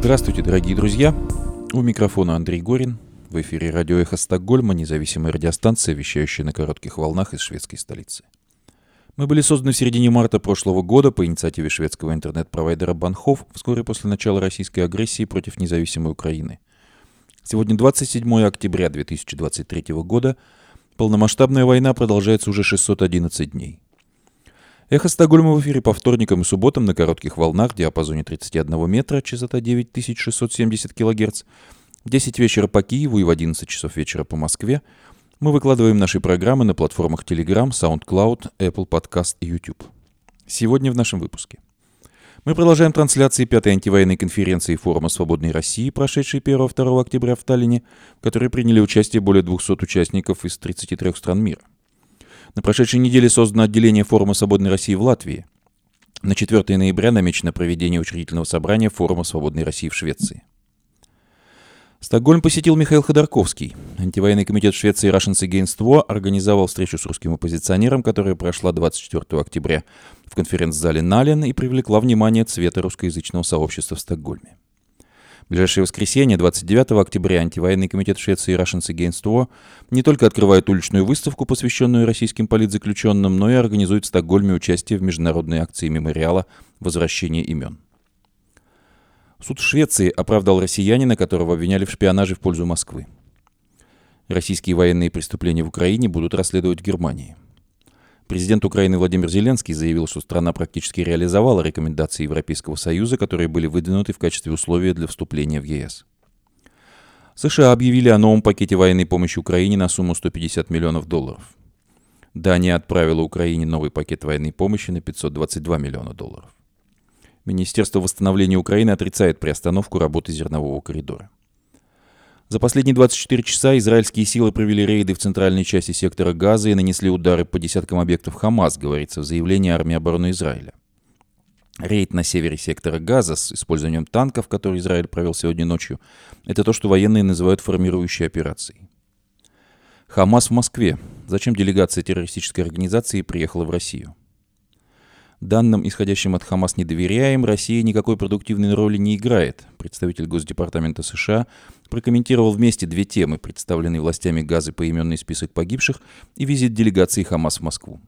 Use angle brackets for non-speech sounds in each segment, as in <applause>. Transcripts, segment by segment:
Здравствуйте, дорогие друзья! У микрофона Андрей Горин. В эфире радио «Эхо Стокгольма», независимая радиостанция, вещающая на коротких волнах из шведской столицы. Мы были созданы в середине марта прошлого года по инициативе шведского интернет-провайдера Банхов вскоре после начала российской агрессии против независимой Украины. Сегодня 27 октября 2023 года. Полномасштабная война продолжается уже 611 дней. Эхо Стокгольма в эфире по вторникам и субботам на коротких волнах в диапазоне 31 метра, частота 9670 кГц, в 10 вечера по Киеву и в 11 часов вечера по Москве. Мы выкладываем наши программы на платформах Telegram, SoundCloud, Apple Podcast и YouTube. Сегодня в нашем выпуске. Мы продолжаем трансляции пятой антивоенной конференции Форума Свободной России, прошедшей 1-2 октября в Таллине, в которой приняли участие более 200 участников из 33 стран мира. На прошедшей неделе создано отделение Форума Свободной России в Латвии. На 4 ноября намечено проведение учредительного собрания Форума Свободной России в Швеции. Стокгольм посетил Михаил Ходорковский. Антивоенный комитет Швеции Russians Against War организовал встречу с русским оппозиционером, которая прошла 24 октября в конференц-зале Нален и привлекла внимание цвета русскоязычного сообщества в Стокгольме ближайшее воскресенье, 29 октября, антивоенный комитет Швеции Russians Against War не только открывает уличную выставку, посвященную российским политзаключенным, но и организует в Стокгольме участие в международной акции мемориала «Возвращение имен». Суд Швеции оправдал россиянина, которого обвиняли в шпионаже в пользу Москвы. Российские военные преступления в Украине будут расследовать в Германии – Президент Украины Владимир Зеленский заявил, что страна практически реализовала рекомендации Европейского Союза, которые были выдвинуты в качестве условия для вступления в ЕС. США объявили о новом пакете военной помощи Украине на сумму 150 миллионов долларов. Дания отправила Украине новый пакет военной помощи на 522 миллиона долларов. Министерство восстановления Украины отрицает приостановку работы зернового коридора. За последние 24 часа израильские силы провели рейды в центральной части сектора Газа и нанесли удары по десяткам объектов Хамас, говорится в заявлении армии обороны Израиля. Рейд на севере сектора Газа с использованием танков, который Израиль провел сегодня ночью, это то, что военные называют формирующей операцией. Хамас в Москве. Зачем делегация террористической организации приехала в Россию? Данным, исходящим от Хамас, не доверяем, Россия никакой продуктивной роли не играет. Представитель Госдепартамента США прокомментировал вместе две темы, представленные властями Газы поименный список погибших и визит делегации Хамас в Москву.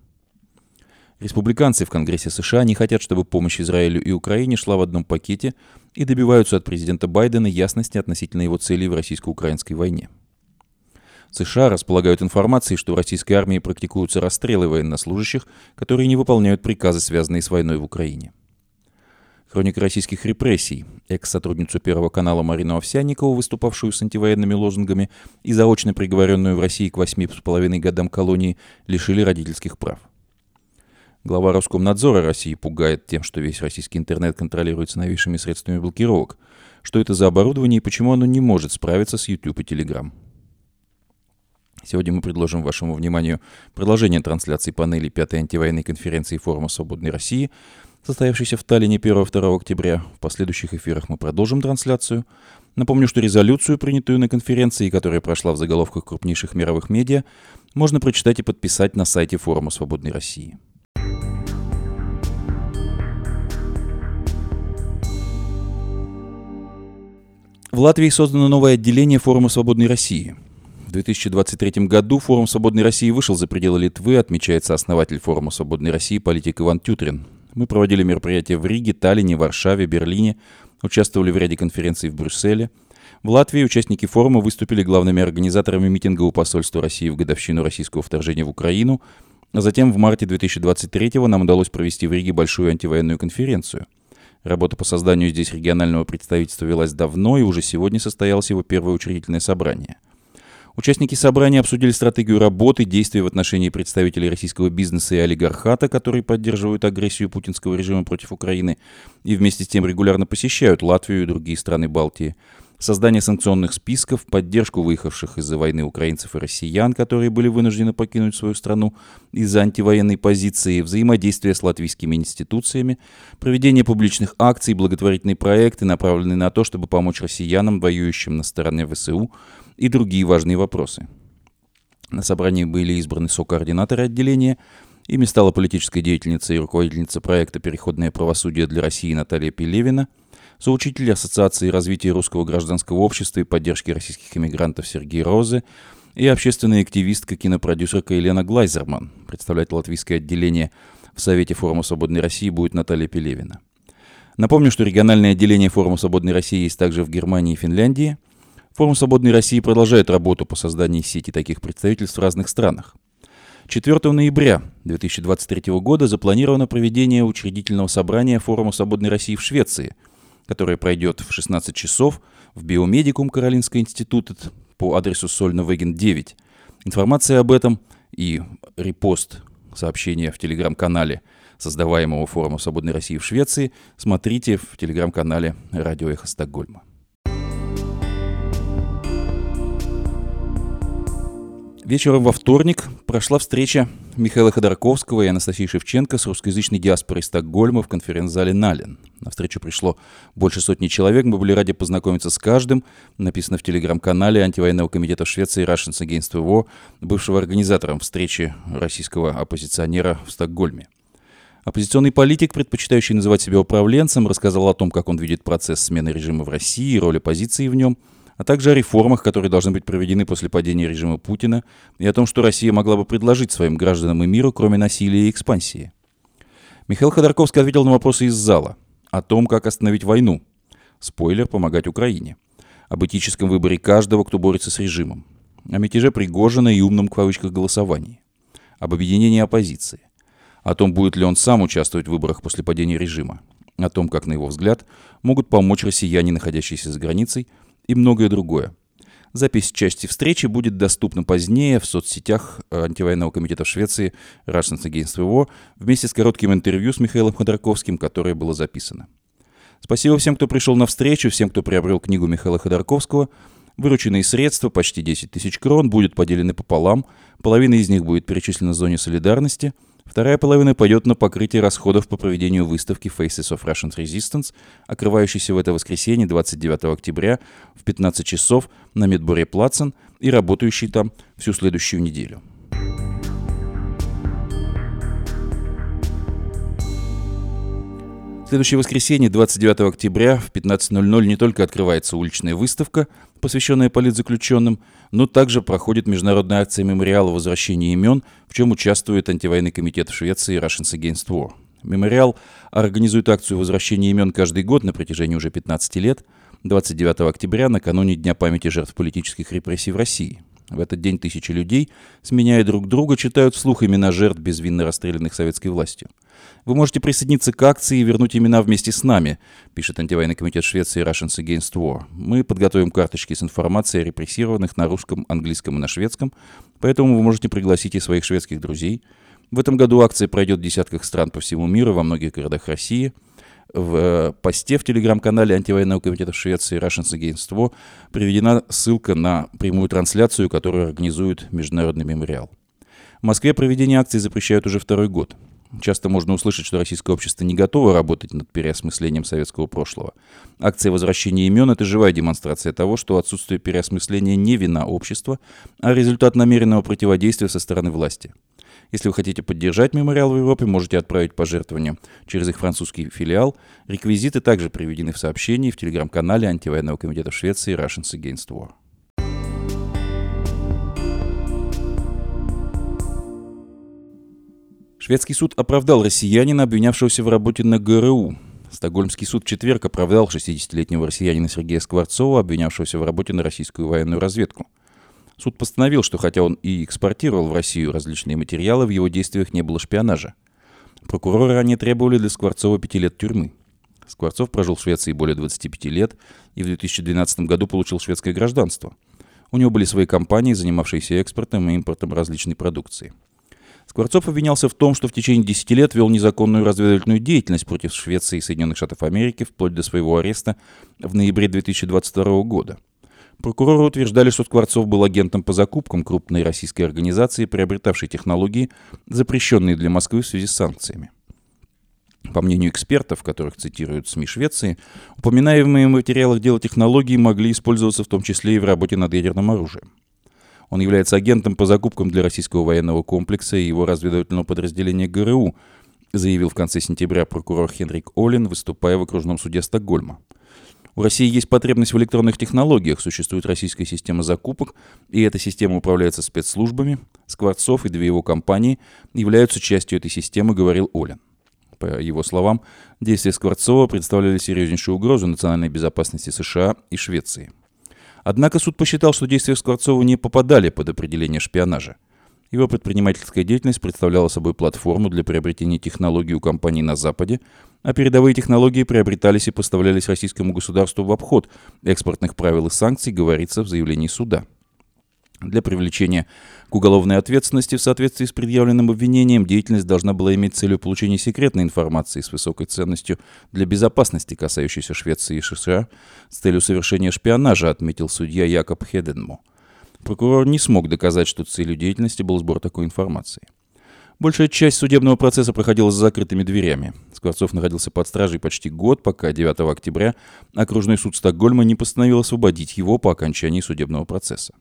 Республиканцы в Конгрессе США не хотят, чтобы помощь Израилю и Украине шла в одном пакете и добиваются от президента Байдена ясности относительно его целей в российско-украинской войне. США располагают информацией, что в российской армии практикуются расстрелы военнослужащих, которые не выполняют приказы, связанные с войной в Украине. Хроника российских репрессий. Экс-сотрудницу Первого канала Марину Овсянникову, выступавшую с антивоенными лозунгами и заочно приговоренную в России к восьми с половиной годам колонии, лишили родительских прав. Глава Роскомнадзора России пугает тем, что весь российский интернет контролируется новейшими средствами блокировок. Что это за оборудование и почему оно не может справиться с YouTube и Telegram. Сегодня мы предложим вашему вниманию продолжение трансляции панели пятой антивоенной конференции Форума Свободной России, состоявшейся в Таллине 1-2 октября. В последующих эфирах мы продолжим трансляцию. Напомню, что резолюцию, принятую на конференции, которая прошла в заголовках крупнейших мировых медиа, можно прочитать и подписать на сайте Форума Свободной России. В Латвии создано новое отделение Форума Свободной России – в 2023 году Форум Свободной России вышел за пределы Литвы, отмечается основатель Форума Свободной России политик Иван Тютрин. Мы проводили мероприятия в Риге, Таллине, Варшаве, Берлине, участвовали в ряде конференций в Брюсселе. В Латвии участники форума выступили главными организаторами митинга у посольства России в годовщину российского вторжения в Украину, а затем в марте 2023 нам удалось провести в Риге большую антивоенную конференцию. Работа по созданию здесь регионального представительства велась давно, и уже сегодня состоялось его первое учредительное собрание – Участники собрания обсудили стратегию работы, действия в отношении представителей российского бизнеса и олигархата, которые поддерживают агрессию путинского режима против Украины и вместе с тем регулярно посещают Латвию и другие страны Балтии, создание санкционных списков, поддержку выехавших из-за войны украинцев и россиян, которые были вынуждены покинуть свою страну из-за антивоенной позиции, взаимодействие с латвийскими институциями, проведение публичных акций, благотворительные проекты, направленные на то, чтобы помочь россиянам, воюющим на стороне ВСУ, и другие важные вопросы. На собрании были избраны сокоординаторы отделения, ими стала политическая деятельница и руководительница проекта «Переходное правосудие для России» Наталья Пелевина, соучитель Ассоциации развития русского гражданского общества и поддержки российских иммигрантов Сергей Розы и общественная активистка, кинопродюсерка Елена Глайзерман. Представлять латвийское отделение в Совете форума «Свободной России» будет Наталья Пелевина. Напомню, что региональное отделение форума «Свободной России» есть также в Германии и Финляндии. Форум «Свободной России» продолжает работу по созданию сети таких представительств в разных странах. 4 ноября 2023 года запланировано проведение учредительного собрания Форума Свободной России в Швеции, которое пройдет в 16 часов в Биомедикум Каролинского института по адресу Сольна-Веген 9. Информация об этом и репост сообщения в телеграм-канале создаваемого Форума Свободной России в Швеции смотрите в телеграм-канале «Радио Эхо Стокгольма». Вечером во вторник прошла встреча Михаила Ходорковского и Анастасии Шевченко с русскоязычной диаспорой Стокгольма в конференц-зале «Нален». На встречу пришло больше сотни человек. Мы были рады познакомиться с каждым. Написано в телеграм-канале антивоенного комитета Швеции Russians Against War, бывшего организатором встречи российского оппозиционера в Стокгольме. Оппозиционный политик, предпочитающий называть себя управленцем, рассказал о том, как он видит процесс смены режима в России и роль оппозиции в нем – а также о реформах, которые должны быть проведены после падения режима Путина, и о том, что Россия могла бы предложить своим гражданам и миру, кроме насилия и экспансии. Михаил Ходорковский ответил на вопросы из зала о том, как остановить войну. Спойлер – помогать Украине. Об этическом выборе каждого, кто борется с режимом. О мятеже Пригожина и умном в кавычках голосовании. Об объединении оппозиции. О том, будет ли он сам участвовать в выборах после падения режима. О том, как, на его взгляд, могут помочь россияне, находящиеся за границей, и многое другое. Запись части встречи будет доступна позднее в соцсетях э, антивоенного комитета Швеции Russians Against War вместе с коротким интервью с Михаилом Ходорковским, которое было записано. Спасибо всем, кто пришел на встречу, всем, кто приобрел книгу Михаила Ходорковского. Вырученные средства, почти 10 тысяч крон, будут поделены пополам. Половина из них будет перечислена в зоне солидарности – Вторая половина пойдет на покрытие расходов по проведению выставки Faces of Russian Resistance, открывающейся в это воскресенье 29 октября в 15 часов на Медборе Плацен и работающей там всю следующую неделю. следующее воскресенье, 29 октября в 15.00 не только открывается уличная выставка, посвященная политзаключенным, но также проходит международная акция мемориала возвращения имен, в чем участвует антивоенный комитет в Швеции Russians Against War. Мемориал организует акцию возвращения имен каждый год на протяжении уже 15 лет, 29 октября, накануне Дня памяти жертв политических репрессий в России – в этот день тысячи людей, сменяя друг друга, читают вслух имена жертв безвинно расстрелянных советской властью. Вы можете присоединиться к акции и вернуть имена вместе с нами, пишет антивоенный комитет Швеции Russians Against War. Мы подготовим карточки с информацией о репрессированных на русском, английском и на шведском, поэтому вы можете пригласить и своих шведских друзей. В этом году акция пройдет в десятках стран по всему миру, во многих городах России – в э, посте в телеграм-канале антивоенного комитета Швеции Russians Against War приведена ссылка на прямую трансляцию, которую организует Международный мемориал. В Москве проведение акции запрещают уже второй год. Часто можно услышать, что российское общество не готово работать над переосмыслением советского прошлого. Акция возвращения имен – это живая демонстрация того, что отсутствие переосмысления не вина общества, а результат намеренного противодействия со стороны власти – если вы хотите поддержать мемориал в Европе, можете отправить пожертвования через их французский филиал. Реквизиты также приведены в сообщении в телеграм-канале антивоенного комитета в Швеции Russians Against War. Шведский суд оправдал россиянина, обвинявшегося в работе на ГРУ. Стокгольмский суд в четверг оправдал 60-летнего россиянина Сергея Скворцова, обвинявшегося в работе на российскую военную разведку – Суд постановил, что хотя он и экспортировал в Россию различные материалы, в его действиях не было шпионажа. Прокуроры ранее требовали для Скворцова пяти лет тюрьмы. Скворцов прожил в Швеции более 25 лет и в 2012 году получил шведское гражданство. У него были свои компании, занимавшиеся экспортом и импортом различной продукции. Скворцов обвинялся в том, что в течение 10 лет вел незаконную разведывательную деятельность против Швеции и Соединенных Штатов Америки вплоть до своего ареста в ноябре 2022 года – Прокуроры утверждали, что Скворцов был агентом по закупкам крупной российской организации, приобретавшей технологии, запрещенные для Москвы в связи с санкциями. По мнению экспертов, которых цитируют СМИ Швеции, упоминаемые в материалах дела технологии могли использоваться в том числе и в работе над ядерным оружием. Он является агентом по закупкам для российского военного комплекса и его разведывательного подразделения ГРУ, заявил в конце сентября прокурор Хенрик Олин, выступая в окружном суде Стокгольма. У России есть потребность в электронных технологиях, существует российская система закупок, и эта система управляется спецслужбами. Скворцов и две его компании являются частью этой системы, говорил Олин. По его словам, действия Скворцова представляли серьезнейшую угрозу национальной безопасности США и Швеции. Однако суд посчитал, что действия Скворцова не попадали под определение шпионажа. Его предпринимательская деятельность представляла собой платформу для приобретения технологий у компаний на Западе, а передовые технологии приобретались и поставлялись российскому государству в обход экспортных правил и санкций, говорится в заявлении суда. Для привлечения к уголовной ответственности в соответствии с предъявленным обвинением деятельность должна была иметь целью получения секретной информации с высокой ценностью для безопасности, касающейся Швеции и США, с целью совершения шпионажа, отметил судья Якоб Хеденмо. Прокурор не смог доказать, что целью деятельности был сбор такой информации. Большая часть судебного процесса проходила за закрытыми дверями. Скворцов находился под стражей почти год, пока 9 октября окружной суд Стокгольма не постановил освободить его по окончании судебного процесса.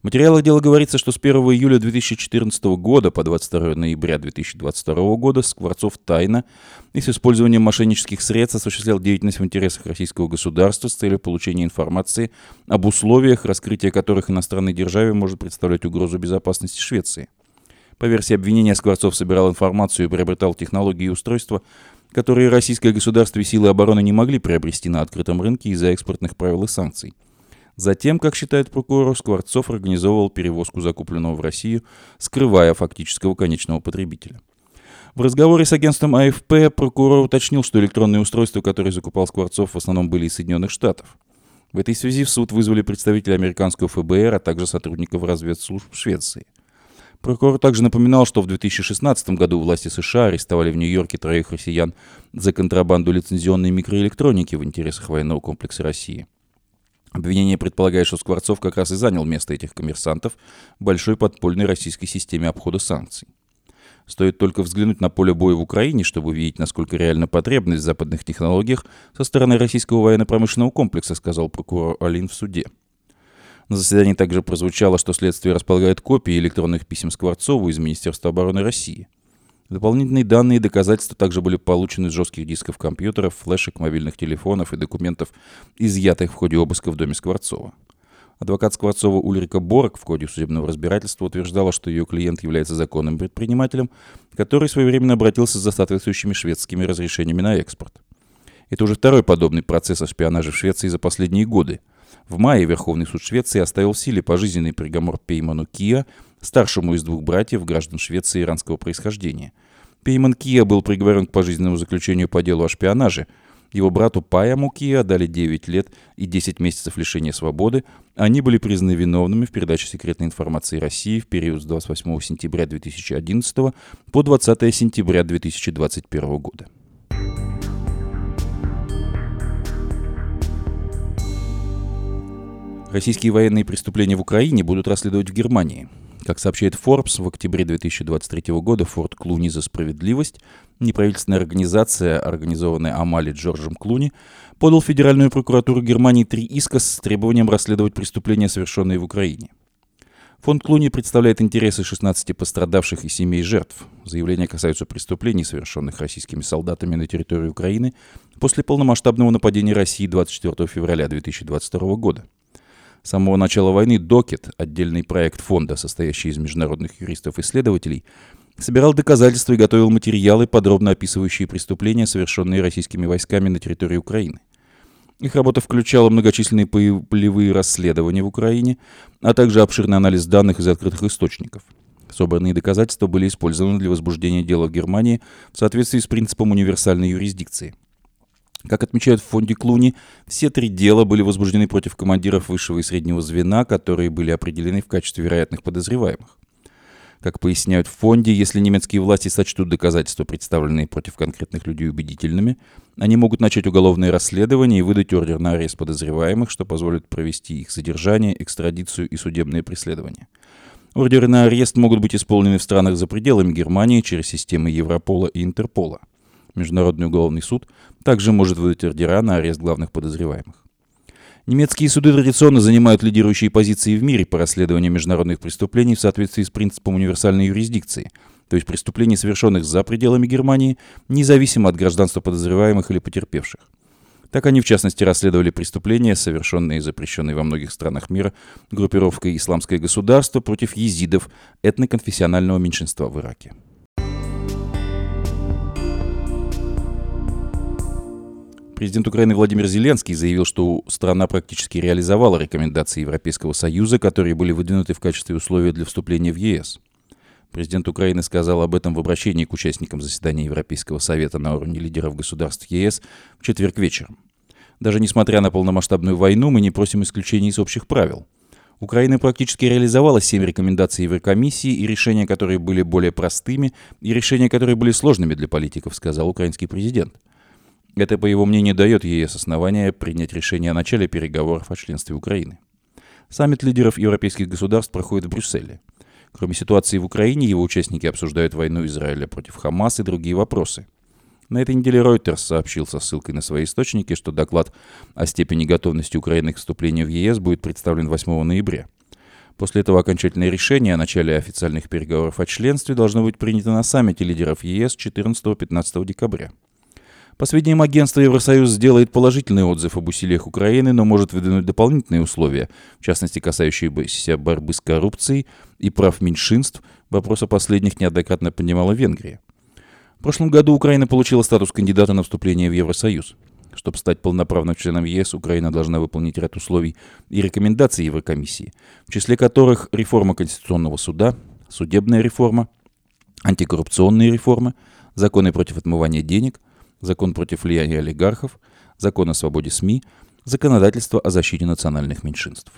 В материалах дела говорится, что с 1 июля 2014 года по 22 ноября 2022 года Скворцов тайно и с использованием мошеннических средств осуществлял деятельность в интересах российского государства с целью получения информации об условиях, раскрытие которых иностранной державе может представлять угрозу безопасности Швеции. По версии обвинения, Скворцов собирал информацию и приобретал технологии и устройства, которые российское государство и силы обороны не могли приобрести на открытом рынке из-за экспортных правил и санкций. Затем, как считает прокурор, Скворцов организовывал перевозку закупленного в Россию, скрывая фактического конечного потребителя. В разговоре с агентством АФП прокурор уточнил, что электронные устройства, которые закупал Скворцов, в основном были из Соединенных Штатов. В этой связи в суд вызвали представителей американского ФБР, а также сотрудников разведслужб Швеции. Прокурор также напоминал, что в 2016 году власти США арестовали в Нью-Йорке троих россиян за контрабанду лицензионной микроэлектроники в интересах военного комплекса России. Обвинение предполагает, что Скворцов как раз и занял место этих коммерсантов в большой подпольной российской системе обхода санкций. Стоит только взглянуть на поле боя в Украине, чтобы увидеть, насколько реальна потребность в западных технологиях со стороны российского военно-промышленного комплекса, сказал прокурор Алин в суде. На заседании также прозвучало, что следствие располагает копии электронных писем Скворцову из Министерства обороны России – Дополнительные данные и доказательства также были получены из жестких дисков компьютеров, флешек, мобильных телефонов и документов, изъятых в ходе обыска в доме Скворцова. Адвокат Скворцова Ульрика Борг в ходе судебного разбирательства утверждала, что ее клиент является законным предпринимателем, который своевременно обратился за соответствующими шведскими разрешениями на экспорт. Это уже второй подобный процесс о шпионаже в Швеции за последние годы. В мае Верховный суд Швеции оставил в силе пожизненный приговор Пейману Кия – старшему из двух братьев, граждан Швеции иранского происхождения. Пейман Кия был приговорен к пожизненному заключению по делу о шпионаже. Его брату Паяму Кия дали 9 лет и 10 месяцев лишения свободы. Они были признаны виновными в передаче секретной информации России в период с 28 сентября 2011 по 20 сентября 2021 года. Российские военные преступления в Украине будут расследовать в Германии. Как сообщает Forbes, в октябре 2023 года Форд Клуни за справедливость, неправительственная организация, организованная Амали Джорджем Клуни, подал в Федеральную прокуратуру Германии три иска с требованием расследовать преступления, совершенные в Украине. Фонд Клуни представляет интересы 16 пострадавших и семей жертв. Заявления касаются преступлений, совершенных российскими солдатами на территории Украины после полномасштабного нападения России 24 февраля 2022 года. С самого начала войны Докет, отдельный проект фонда, состоящий из международных юристов-исследователей, собирал доказательства и готовил материалы, подробно описывающие преступления, совершенные российскими войсками на территории Украины. Их работа включала многочисленные полевые расследования в Украине, а также обширный анализ данных из открытых источников. Собранные доказательства были использованы для возбуждения дела в Германии в соответствии с принципом универсальной юрисдикции – как отмечают в фонде Клуни, все три дела были возбуждены против командиров высшего и среднего звена, которые были определены в качестве вероятных подозреваемых. Как поясняют в фонде, если немецкие власти сочтут доказательства, представленные против конкретных людей убедительными, они могут начать уголовное расследование и выдать ордер на арест подозреваемых, что позволит провести их задержание, экстрадицию и судебное преследование. Ордеры на арест могут быть исполнены в странах за пределами Германии через системы Европола и Интерпола. Международный уголовный суд также может выдать ордера на арест главных подозреваемых. Немецкие суды традиционно занимают лидирующие позиции в мире по расследованию международных преступлений в соответствии с принципом универсальной юрисдикции, то есть преступлений, совершенных за пределами Германии, независимо от гражданства подозреваемых или потерпевших. Так они, в частности, расследовали преступления, совершенные и запрещенные во многих странах мира группировкой «Исламское государство» против езидов, этноконфессионального меньшинства в Ираке. Президент Украины Владимир Зеленский заявил, что страна практически реализовала рекомендации Европейского Союза, которые были выдвинуты в качестве условия для вступления в ЕС. Президент Украины сказал об этом в обращении к участникам заседания Европейского Совета на уровне лидеров государств ЕС в четверг вечером. Даже несмотря на полномасштабную войну, мы не просим исключений из общих правил. Украина практически реализовала семь рекомендаций Еврокомиссии и решения, которые были более простыми, и решения, которые были сложными для политиков, сказал украинский президент. Это, по его мнению, дает ЕС основания принять решение о начале переговоров о членстве Украины. Саммит лидеров европейских государств проходит в Брюсселе. Кроме ситуации в Украине, его участники обсуждают войну Израиля против Хамас и другие вопросы. На этой неделе Reuters сообщил со ссылкой на свои источники, что доклад о степени готовности Украины к вступлению в ЕС будет представлен 8 ноября. После этого окончательное решение о начале официальных переговоров о членстве должно быть принято на саммите лидеров ЕС 14-15 декабря. По сведениям агентства, Евросоюз сделает положительный отзыв об усилиях Украины, но может выдвинуть дополнительные условия, в частности касающиеся борьбы с коррупцией и прав меньшинств. Вопрос о последних неоднократно поднимала Венгрия. В прошлом году Украина получила статус кандидата на вступление в Евросоюз. Чтобы стать полноправным членом ЕС, Украина должна выполнить ряд условий и рекомендаций Еврокомиссии, в числе которых реформа Конституционного суда, судебная реформа, антикоррупционные реформы, законы против отмывания денег – закон против влияния олигархов, закон о свободе СМИ, законодательство о защите национальных меньшинств.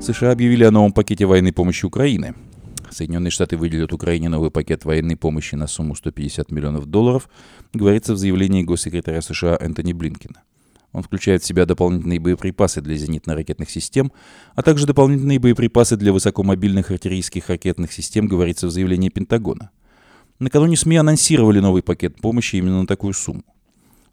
США объявили о новом пакете военной помощи Украины. Соединенные Штаты выделят Украине новый пакет военной помощи на сумму 150 миллионов долларов, говорится в заявлении госсекретаря США Энтони Блинкина. Он включает в себя дополнительные боеприпасы для зенитно-ракетных систем, а также дополнительные боеприпасы для высокомобильных артиллерийских ракетных систем, говорится в заявлении Пентагона. Накануне СМИ анонсировали новый пакет помощи именно на такую сумму.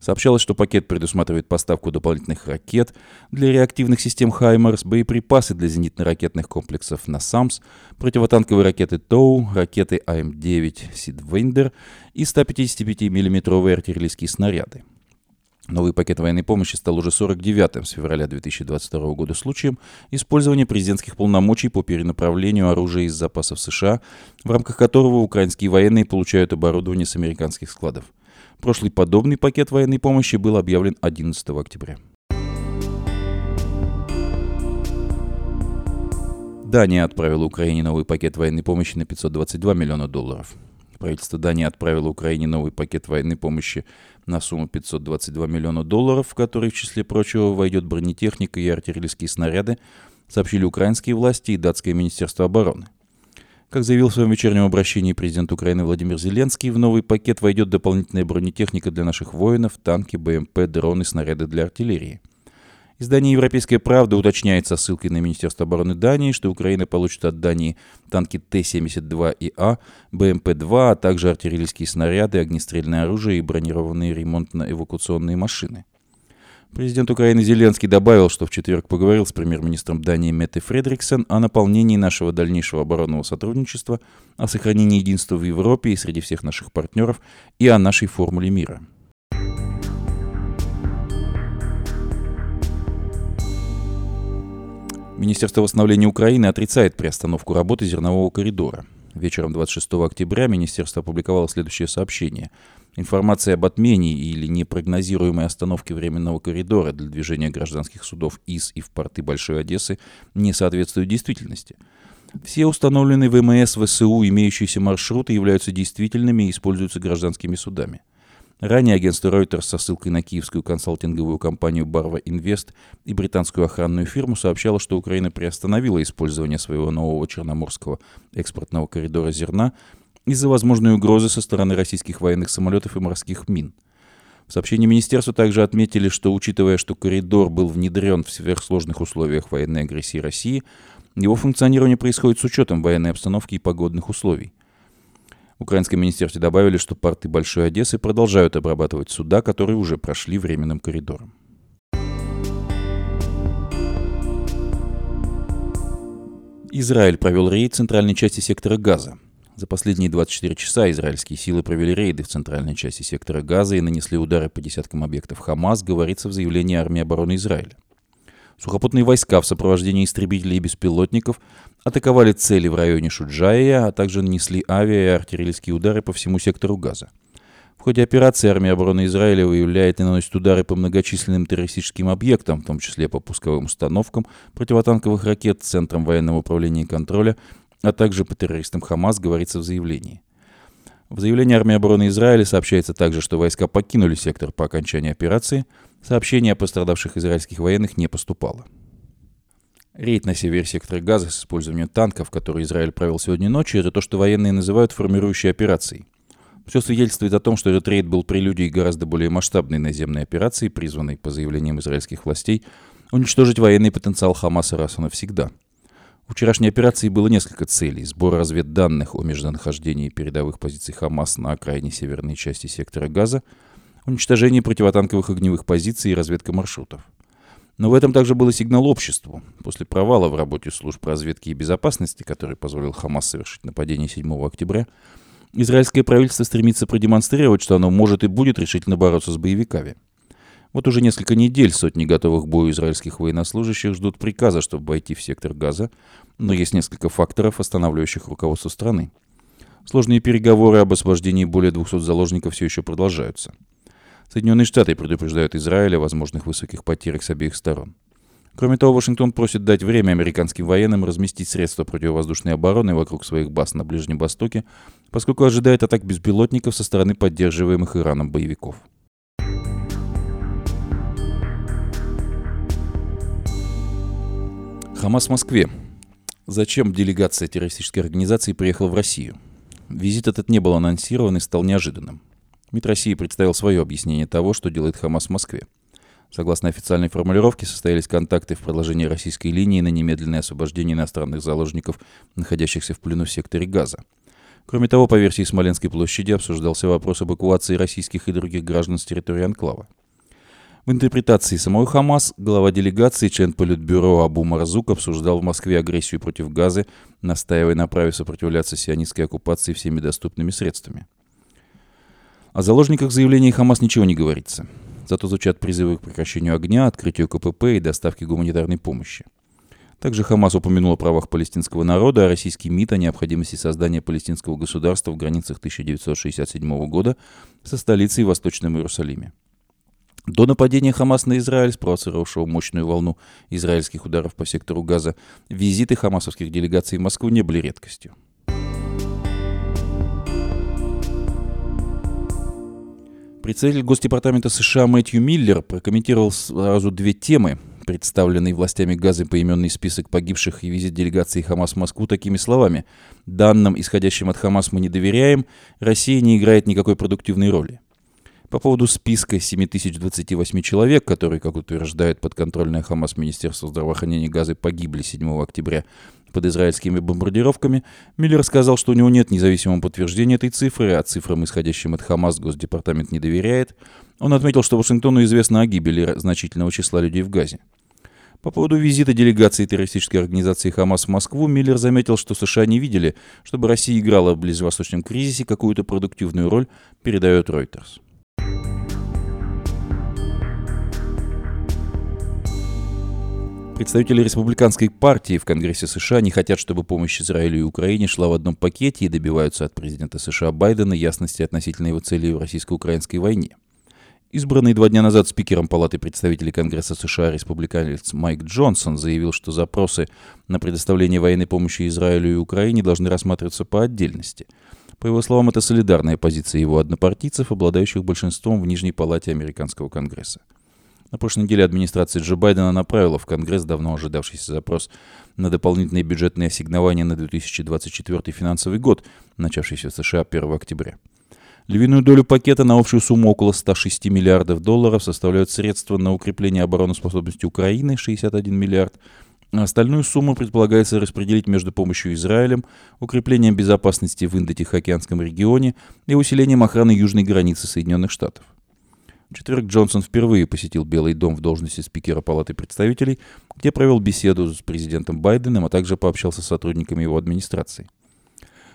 Сообщалось, что пакет предусматривает поставку дополнительных ракет для реактивных систем «Хаймерс», боеприпасы для зенитно-ракетных комплексов «Насамс», противотанковые ракеты «Тоу», ракеты АМ-9 «Сидвейндер» и 155 миллиметровые артиллерийские снаряды. Новый пакет военной помощи стал уже 49-м с февраля 2022 года случаем использования президентских полномочий по перенаправлению оружия из запасов США, в рамках которого украинские военные получают оборудование с американских складов. Прошлый подобный пакет военной помощи был объявлен 11 октября. Дания отправила Украине новый пакет военной помощи на 522 миллиона долларов. Правительство Дании отправило Украине новый пакет военной помощи на сумму 522 миллиона долларов, в который, в числе прочего, войдет бронетехника и артиллерийские снаряды, сообщили украинские власти и датское министерство обороны. Как заявил в своем вечернем обращении президент Украины Владимир Зеленский, в новый пакет войдет дополнительная бронетехника для наших воинов, танки, БМП, дроны, снаряды для артиллерии – Издание «Европейская правда» уточняет со ссылкой на Министерство обороны Дании, что Украина получит от Дании танки Т-72 и А, БМП-2, а также артиллерийские снаряды, огнестрельное оружие и бронированные ремонтно-эвакуационные машины. Президент Украины Зеленский добавил, что в четверг поговорил с премьер-министром Дании Метте Фредриксен о наполнении нашего дальнейшего оборонного сотрудничества, о сохранении единства в Европе и среди всех наших партнеров и о нашей формуле мира – Министерство восстановления Украины отрицает приостановку работы зернового коридора. Вечером 26 октября министерство опубликовало следующее сообщение. Информация об отмене или непрогнозируемой остановке временного коридора для движения гражданских судов из и в порты Большой Одессы не соответствует действительности. Все установленные ВМС ВСУ имеющиеся маршруты являются действительными и используются гражданскими судами. Ранее агентство Reuters со ссылкой на киевскую консалтинговую компанию Barva Invest и британскую охранную фирму сообщало, что Украина приостановила использование своего нового черноморского экспортного коридора зерна из-за возможной угрозы со стороны российских военных самолетов и морских мин. В сообщении министерства также отметили, что учитывая, что коридор был внедрен в сверхсложных условиях военной агрессии России, его функционирование происходит с учетом военной обстановки и погодных условий. Украинском министерстве добавили, что порты Большой Одессы продолжают обрабатывать суда, которые уже прошли временным коридором. Израиль провел рейд центральной части сектора Газа. За последние 24 часа израильские силы провели рейды в центральной части сектора Газа и нанесли удары по десяткам объектов Хамас, говорится в заявлении армии обороны Израиля. Сухопутные войска в сопровождении истребителей и беспилотников атаковали цели в районе Шуджая, а также нанесли авиа и артиллерийские удары по всему сектору Газа. В ходе операции армия обороны Израиля выявляет и наносит удары по многочисленным террористическим объектам, в том числе по пусковым установкам противотанковых ракет, центрам военного управления и контроля, а также по террористам Хамас, говорится в заявлении. В заявлении армии обороны Израиля сообщается также, что войска покинули сектор по окончании операции. Сообщение о пострадавших израильских военных не поступало. Рейд на севере сектора Газа с использованием танков, который Израиль провел сегодня ночью, это то, что военные называют формирующей операцией. Все свидетельствует о том, что этот рейд был прелюдией гораздо более масштабной наземной операции, призванной, по заявлениям израильских властей, уничтожить военный потенциал Хамаса раз и навсегда – у вчерашней операции было несколько целей. Сбор разведданных о междонахождении передовых позиций Хамас на окраине северной части сектора Газа, уничтожение противотанковых огневых позиций и разведка маршрутов. Но в этом также был и сигнал обществу. После провала в работе служб разведки и безопасности, который позволил Хамас совершить нападение 7 октября, израильское правительство стремится продемонстрировать, что оно может и будет решительно бороться с боевиками – вот уже несколько недель сотни готовых к бою израильских военнослужащих ждут приказа, чтобы войти в сектор газа, но есть несколько факторов, останавливающих руководство страны. Сложные переговоры об освобождении более 200 заложников все еще продолжаются. Соединенные Штаты предупреждают Израиль о возможных высоких потерях с обеих сторон. Кроме того, Вашингтон просит дать время американским военным разместить средства противовоздушной обороны вокруг своих баз на Ближнем Востоке, поскольку ожидает атак беспилотников со стороны поддерживаемых Ираном боевиков. Хамас в Москве. Зачем делегация террористической организации приехала в Россию? Визит этот не был анонсирован и стал неожиданным. МИД России представил свое объяснение того, что делает Хамас в Москве. Согласно официальной формулировке, состоялись контакты в продолжении российской линии на немедленное освобождение иностранных заложников, находящихся в плену в секторе Газа. Кроме того, по версии Смоленской площади обсуждался вопрос эвакуации российских и других граждан с территории Анклава. В интерпретации самой Хамас глава делегации член Политбюро Абу Марзук обсуждал в Москве агрессию против Газы, настаивая на праве сопротивляться сионистской оккупации всеми доступными средствами. О заложниках заявлений Хамас ничего не говорится. Зато звучат призывы к прекращению огня, открытию КПП и доставке гуманитарной помощи. Также Хамас упомянул о правах палестинского народа, а российский МИД о необходимости создания палестинского государства в границах 1967 года со столицей в Восточном Иерусалиме. До нападения Хамас на Израиль, спровоцировавшего мощную волну израильских ударов по сектору Газа, визиты хамасовских делегаций в Москву не были редкостью. Представитель Госдепартамента США Мэтью Миллер прокомментировал сразу две темы, представленные властями Газы поименный список погибших и визит делегации Хамас в Москву такими словами. «Данным, исходящим от Хамас, мы не доверяем. Россия не играет никакой продуктивной роли». По поводу списка 7028 человек, которые, как утверждает подконтрольное Хамас Министерство здравоохранения Газы, погибли 7 октября под израильскими бомбардировками, Миллер сказал, что у него нет независимого подтверждения этой цифры, а цифрам, исходящим от Хамас, Госдепартамент не доверяет. Он отметил, что Вашингтону известно о гибели значительного числа людей в Газе. По поводу визита делегации террористической организации «Хамас» в Москву Миллер заметил, что США не видели, чтобы Россия играла в ближневосточном кризисе какую-то продуктивную роль, передает Reuters. Представители республиканской партии в Конгрессе США не хотят, чтобы помощь Израилю и Украине шла в одном пакете и добиваются от президента США Байдена ясности относительно его целей в российско-украинской войне. Избранный два дня назад спикером Палаты представителей Конгресса США республиканец Майк Джонсон заявил, что запросы на предоставление военной помощи Израилю и Украине должны рассматриваться по отдельности. По его словам, это солидарная позиция его однопартийцев, обладающих большинством в Нижней Палате Американского Конгресса. На прошлой неделе администрация Джо Байдена направила в Конгресс давно ожидавшийся запрос на дополнительные бюджетные ассигнования на 2024 финансовый год, начавшийся в США 1 октября. Львиную долю пакета на общую сумму около 106 миллиардов долларов составляют средства на укрепление обороноспособности Украины 61 миллиард, остальную сумму предполагается распределить между помощью Израилем, укреплением безопасности в Индо-Тихоокеанском регионе и усилением охраны южной границы Соединенных Штатов. Четверг Джонсон впервые посетил Белый дом в должности спикера Палаты представителей, где провел беседу с президентом Байденом, а также пообщался с сотрудниками его администрации.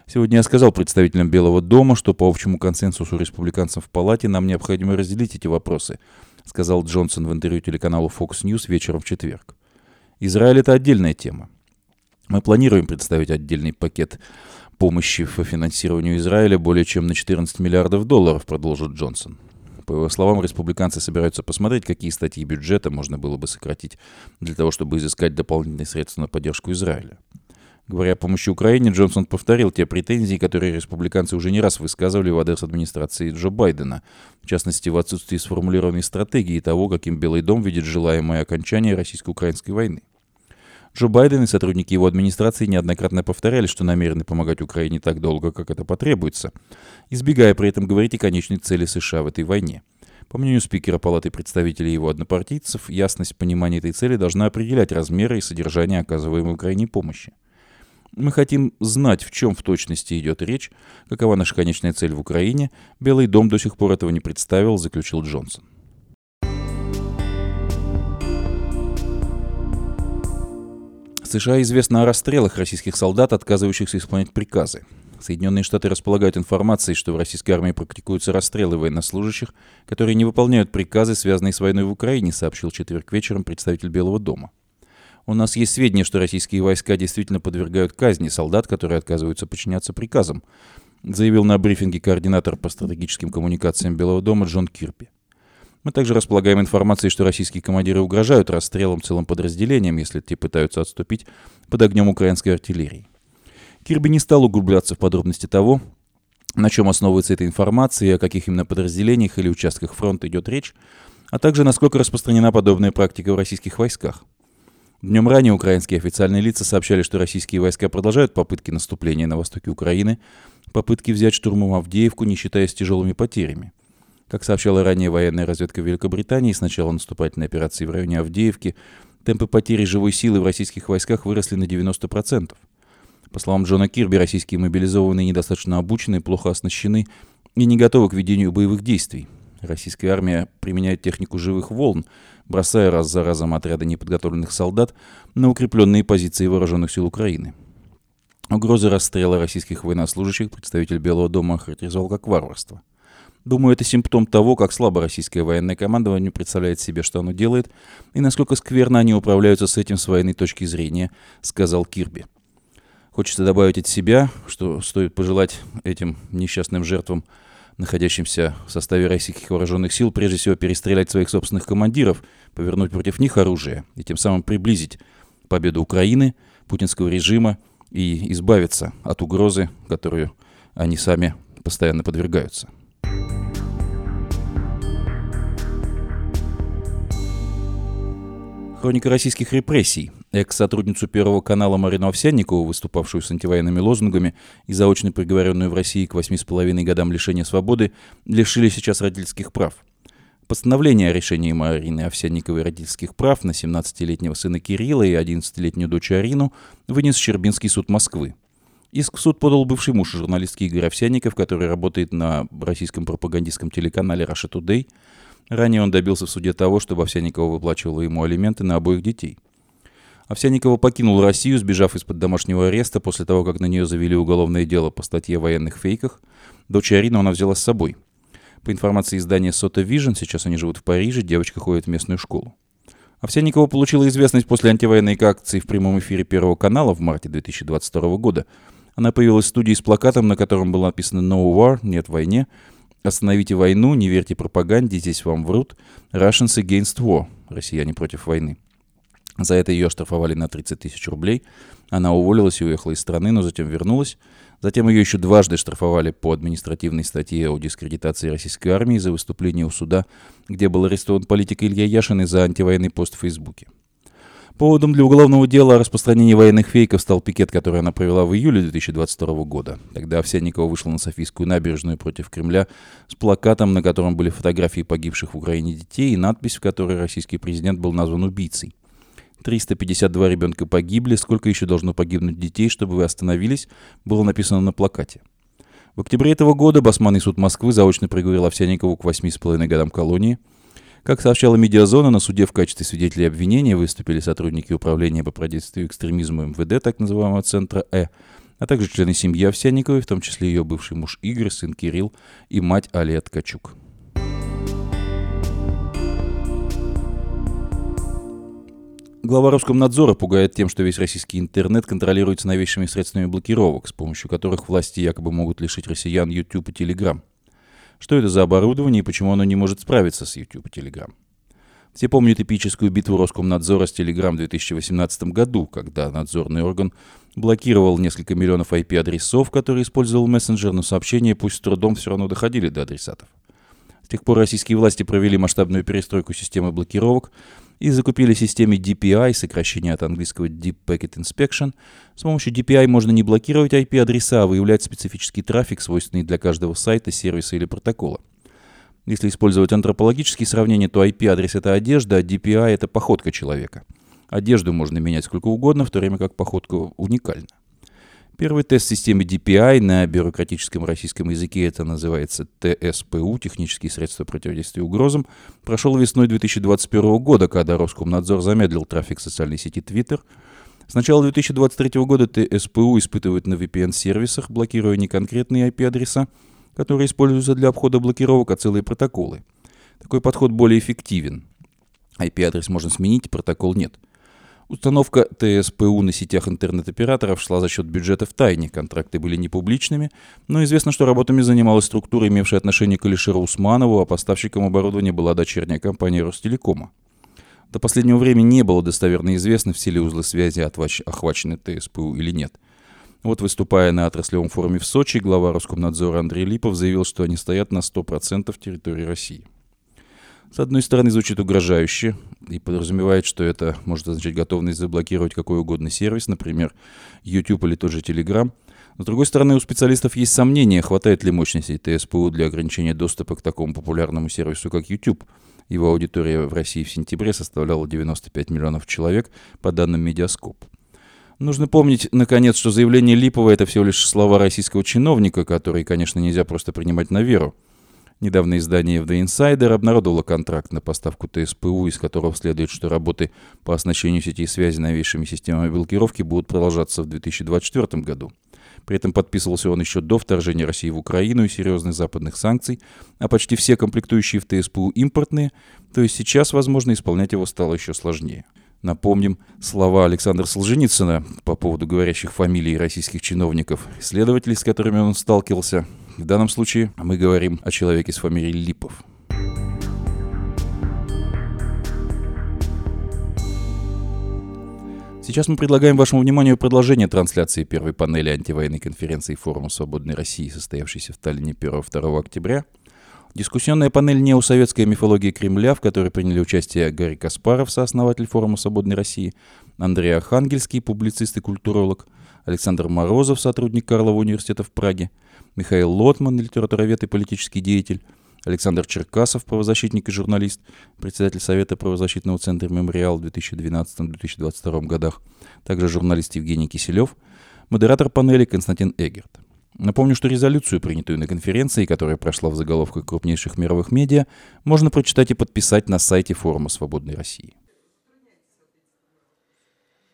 Сегодня я сказал представителям Белого дома, что по общему консенсусу республиканцев в палате нам необходимо разделить эти вопросы, сказал Джонсон в интервью телеканалу Fox News вечером в четверг. Израиль – это отдельная тема. Мы планируем представить отдельный пакет помощи по финансированию Израиля более чем на 14 миллиардов долларов, продолжит Джонсон. По его словам, республиканцы собираются посмотреть, какие статьи бюджета можно было бы сократить для того, чтобы изыскать дополнительные средства на поддержку Израиля. Говоря о помощи Украине, Джонсон повторил те претензии, которые республиканцы уже не раз высказывали в адрес администрации Джо Байдена, в частности, в отсутствии сформулированной стратегии того, каким Белый дом видит желаемое окончание российско-украинской войны. Джо Байден и сотрудники его администрации неоднократно повторяли, что намерены помогать Украине так долго, как это потребуется, избегая при этом говорить о конечной цели США в этой войне. По мнению спикера Палаты представителей его однопартийцев, ясность понимания этой цели должна определять размеры и содержание оказываемой Украине помощи. Мы хотим знать, в чем в точности идет речь, какова наша конечная цель в Украине. Белый дом до сих пор этого не представил, заключил Джонсон. США известно о расстрелах российских солдат, отказывающихся исполнять приказы. Соединенные Штаты располагают информацией, что в российской армии практикуются расстрелы военнослужащих, которые не выполняют приказы, связанные с войной в Украине, сообщил четверг вечером представитель Белого дома. У нас есть сведения, что российские войска действительно подвергают казни солдат, которые отказываются подчиняться приказам, заявил на брифинге координатор по стратегическим коммуникациям Белого дома Джон Кирпи. Мы также располагаем информацией, что российские командиры угрожают расстрелом целым подразделениям, если те пытаются отступить под огнем украинской артиллерии. Кирби не стал углубляться в подробности того, на чем основывается эта информация о каких именно подразделениях или участках фронта идет речь, а также насколько распространена подобная практика в российских войсках. Днем ранее украинские официальные лица сообщали, что российские войска продолжают попытки наступления на востоке Украины, попытки взять штурмом Авдеевку, не считаясь тяжелыми потерями. Как сообщала ранее военная разведка Великобритании, с начала наступательной операции в районе Авдеевки темпы потери живой силы в российских войсках выросли на 90%. По словам Джона Кирби, российские мобилизованные недостаточно обучены, плохо оснащены и не готовы к ведению боевых действий. Российская армия применяет технику живых волн, бросая раз за разом отряды неподготовленных солдат на укрепленные позиции вооруженных сил Украины. Угрозы расстрела российских военнослужащих представитель Белого дома охарактеризовал как варварство. Думаю, это симптом того, как слабо российское военное командование представляет себе, что оно делает, и насколько скверно они управляются с этим с военной точки зрения, сказал Кирби. Хочется добавить от себя, что стоит пожелать этим несчастным жертвам, находящимся в составе российских вооруженных сил, прежде всего перестрелять своих собственных командиров, повернуть против них оружие и тем самым приблизить победу Украины, путинского режима и избавиться от угрозы, которую они сами постоянно подвергаются. Хроника российских репрессий. Экс-сотрудницу Первого канала Марину Овсянникову, выступавшую с антивоенными лозунгами и заочно приговоренную в России к 8,5 годам лишения свободы, лишили сейчас родительских прав. Постановление о решении Марины Овсянниковой родительских прав на 17-летнего сына Кирилла и 11-летнюю дочь Арину вынес Щербинский суд Москвы. Иск в суд подал бывший муж журналистки Игорь Овсянников, который работает на российском пропагандистском телеканале Russia Today – Ранее он добился в суде того, чтобы Овсяникова выплачивала ему алименты на обоих детей. Овсяникова покинул Россию, сбежав из-под домашнего ареста после того, как на нее завели уголовное дело по статье о военных фейках. Дочь Арину она взяла с собой. По информации издания Soto Vision, сейчас они живут в Париже, девочка ходит в местную школу. Овсяникова получила известность после антивоенной акции в прямом эфире Первого канала в марте 2022 года. Она появилась в студии с плакатом, на котором было написано «No war», «Нет войне», Остановите войну, не верьте пропаганде, здесь вам врут. Russians against war. Россияне против войны. За это ее оштрафовали на 30 тысяч рублей. Она уволилась и уехала из страны, но затем вернулась. Затем ее еще дважды штрафовали по административной статье о дискредитации российской армии за выступление у суда, где был арестован политик Илья Яшин из-за антивоенный пост в Фейсбуке. Поводом для уголовного дела о распространении военных фейков стал пикет, который она провела в июле 2022 года. Тогда Овсянникова вышла на Софийскую набережную против Кремля с плакатом, на котором были фотографии погибших в Украине детей и надпись, в которой российский президент был назван убийцей. 352 ребенка погибли, сколько еще должно погибнуть детей, чтобы вы остановились, было написано на плакате. В октябре этого года Басманный суд Москвы заочно приговорил Овсянникову к 8,5 годам колонии – как сообщала «Медиазона», на суде в качестве свидетелей обвинения выступили сотрудники Управления по противодействию экстремизму МВД, так называемого Центра «Э», а также члены семьи Овсянниковой, в том числе ее бывший муж Игорь, сын Кирилл и мать Алия Ткачук. Глава Роскомнадзора пугает тем, что весь российский интернет контролируется новейшими средствами блокировок, с помощью которых власти якобы могут лишить россиян YouTube и Telegram. Что это за оборудование и почему оно не может справиться с YouTube и Telegram? Все помнят эпическую битву Роскомнадзора с Telegram в 2018 году, когда надзорный орган блокировал несколько миллионов IP-адресов, которые использовал мессенджер, но сообщения пусть с трудом все равно доходили до адресатов. С тех пор российские власти провели масштабную перестройку системы блокировок и закупили системе DPI, сокращение от английского Deep Packet Inspection. С помощью DPI можно не блокировать IP-адреса, а выявлять специфический трафик, свойственный для каждого сайта, сервиса или протокола. Если использовать антропологические сравнения, то IP-адрес — это одежда, а DPI — это походка человека. Одежду можно менять сколько угодно, в то время как походка уникальна. Первый тест системы DPI на бюрократическом российском языке, это называется ТСПУ, технические средства противодействия угрозам, прошел весной 2021 года, когда Роскомнадзор замедлил трафик социальной сети Twitter. С начала 2023 года ТСПУ испытывают на VPN-сервисах, блокируя не конкретные IP-адреса, которые используются для обхода блокировок, а целые протоколы. Такой подход более эффективен. IP-адрес можно сменить, протокол нет – Установка ТСПУ на сетях интернет-операторов шла за счет бюджета в тайне, контракты были не публичными, но известно, что работами занималась структура, имевшая отношение к Алишеру Усманову, а поставщиком оборудования была дочерняя компания Ростелекома. До последнего времени не было достоверно известно, все ли узлы связи охвачены ТСПУ или нет. Вот выступая на отраслевом форуме в Сочи, глава Роскомнадзора Андрей Липов заявил, что они стоят на 100% территории России. С одной стороны, звучит угрожающе и подразумевает, что это может означать готовность заблокировать какой угодно сервис, например, YouTube или тот же Telegram. С другой стороны, у специалистов есть сомнения, хватает ли мощности ТСПУ для ограничения доступа к такому популярному сервису, как YouTube. Его аудитория в России в сентябре составляла 95 миллионов человек, по данным Медиаскоп. Нужно помнить, наконец, что заявление Липова – это всего лишь слова российского чиновника, которые, конечно, нельзя просто принимать на веру. Недавно издание The Insider обнародовало контракт на поставку ТСПУ, из которого следует, что работы по оснащению сетей связи новейшими системами блокировки будут продолжаться в 2024 году. При этом подписывался он еще до вторжения России в Украину и серьезных западных санкций, а почти все комплектующие в ТСПУ импортные, то есть сейчас, возможно, исполнять его стало еще сложнее. Напомним слова Александра Солженицына по поводу говорящих фамилий российских чиновников, исследователей, с которыми он сталкивался, в данном случае мы говорим о человеке с фамилией Липов. Сейчас мы предлагаем вашему вниманию продолжение трансляции первой панели антивоенной конференции Форума Свободной России, состоявшейся в Таллине 1-2 октября. Дискуссионная панель «Неосоветская мифология Кремля», в которой приняли участие Гарри Каспаров, сооснователь Форума Свободной России, Андрей Архангельский, публицист и культуролог, Александр Морозов, сотрудник Карлова университета в Праге – Михаил Лотман, литературовед и политический деятель, Александр Черкасов, правозащитник и журналист, председатель Совета правозащитного центра «Мемориал» в 2012-2022 годах, также журналист Евгений Киселев, модератор панели Константин Эгерт. Напомню, что резолюцию, принятую на конференции, которая прошла в заголовках крупнейших мировых медиа, можно прочитать и подписать на сайте Форума Свободной России.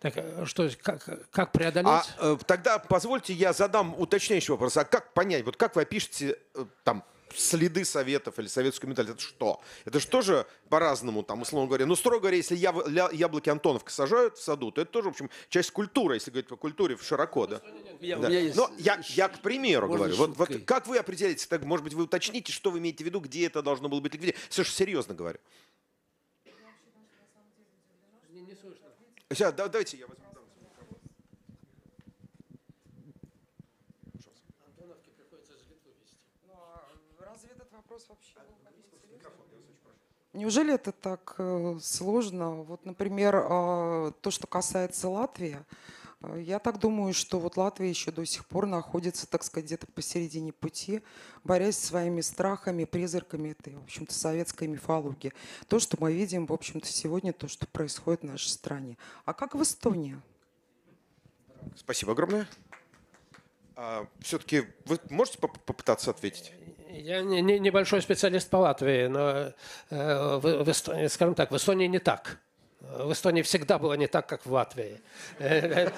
Так, э, что, как, как преодолеть? А э, тогда позвольте я задам уточняющий вопрос. А как понять, вот как вы опишете э, там следы советов или советскую медаль, это что? Это же тоже по-разному, там, условно говоря. Ну, строго говоря, если я, яблоки Антоновка сажают в саду, то это тоже, в общем, часть культуры, если говорить по культуре широко, да? Я, да. Есть... Но я, я, к примеру Можно говорю, вот, вот как вы определяете, так, может быть, вы уточните, что вы имеете в виду, где это должно было быть ликвидировано? Слушай, серьезно говорю. Не, не слышно. Сейчас, да, давайте я возьму. Неужели это так э, сложно? Вот, например, а, то, что касается Латвии, э, я так думаю, что вот Латвия еще до сих пор находится, так сказать, где-то посередине пути, борясь со своими страхами, призраками этой, в общем-то, советской мифологии. То, что мы видим, в общем-то, сегодня, то, что происходит в нашей стране. А как в Эстонии? Спасибо огромное. А, все-таки вы можете попытаться ответить? Я не, не, небольшой специалист по Латвии, но, э, в, в Эстонии, скажем так, в Эстонии не так. В Эстонии всегда было не так, как в Латвии. Э,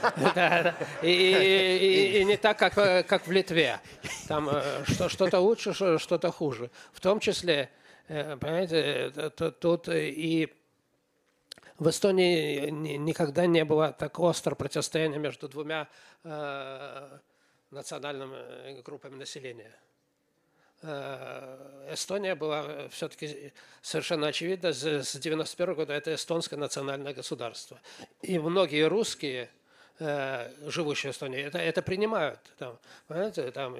и, не так, как, в Литве. Там что-то лучше, что-то хуже. В том числе, понимаете, тут и в Эстонии никогда не было так остро противостояния между двумя национальными группами населения. Э, Эстония была э, все-таки совершенно очевидно, с 91 года это эстонское национальное государство. И многие русские, э, живущие в Эстонии, это, это принимают. Там, понимаете, там,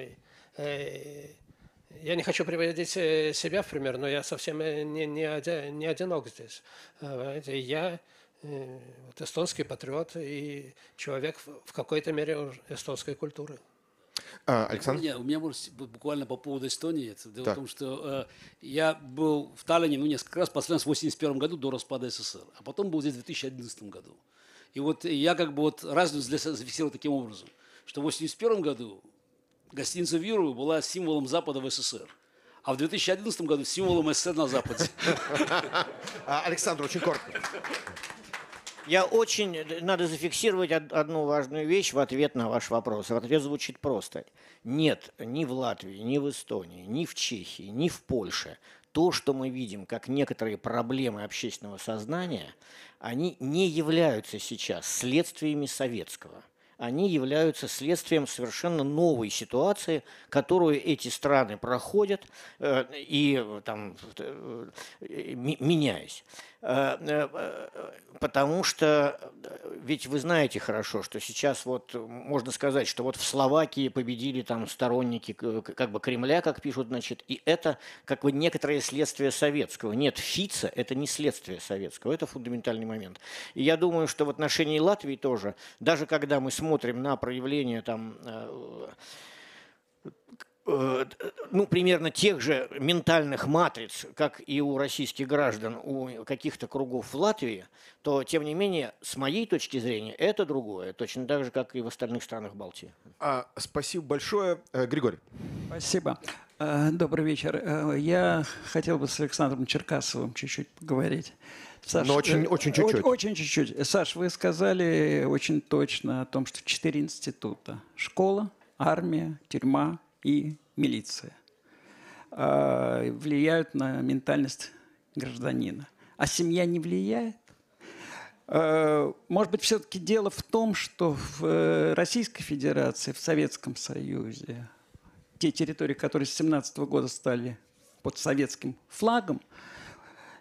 я не хочу приводить себя в пример, но я совсем не, не, не одинок здесь. Понимаете, я вот эстонский патриот и человек в какой-то мере эстонской культуры. А, Александр? У меня, у меня может, буквально по поводу Эстонии. Дело так. в том, что э, я был в Таллине ну, несколько раз, последний раз в 1981 году до распада СССР, а потом был здесь в 2011 году. И вот я как бы вот разницу для себя зафиксировал таким образом, что в 1981 году гостиница Виру была символом Запада в СССР. А в 2011 году символом СССР на Западе. <laughs> А, Александр, очень коротко. Я очень... Надо зафиксировать одну важную вещь в ответ на ваш вопрос. Ответ звучит просто. Нет, ни в Латвии, ни в Эстонии, ни в Чехии, ни в Польше то, что мы видим как некоторые проблемы общественного сознания, они не являются сейчас следствиями советского – они являются следствием совершенно новой ситуации, которую эти страны проходят э, и там, э, меняясь. Э, э, потому что, ведь вы знаете хорошо, что сейчас вот можно сказать, что вот в Словакии победили там сторонники как бы Кремля, как пишут, значит, и это как бы некоторое следствие советского. Нет, Фица – это не следствие советского, это фундаментальный момент. И я думаю, что в отношении Латвии тоже, даже когда мы смотрим на проявление там Э, ну, примерно тех же ментальных матриц, как и у российских граждан, у каких-то кругов в Латвии, то, тем не менее, с моей точки зрения, это другое, точно так же, как и в остальных странах Балтии. А, спасибо большое. Э, Григорий. Спасибо. Э, добрый вечер. Я хотел бы с Александром Черкасовым чуть-чуть поговорить. Саш, Но очень, очень чуть-чуть. Очень чуть-чуть. Саш, вы сказали очень точно о том, что четыре института. Школа, армия, тюрьма, и милиция а, влияют на ментальность гражданина. А семья не влияет? А, может быть, все-таки дело в том, что в э, Российской Федерации, в Советском Союзе, те территории, которые с 17 года стали под советским флагом,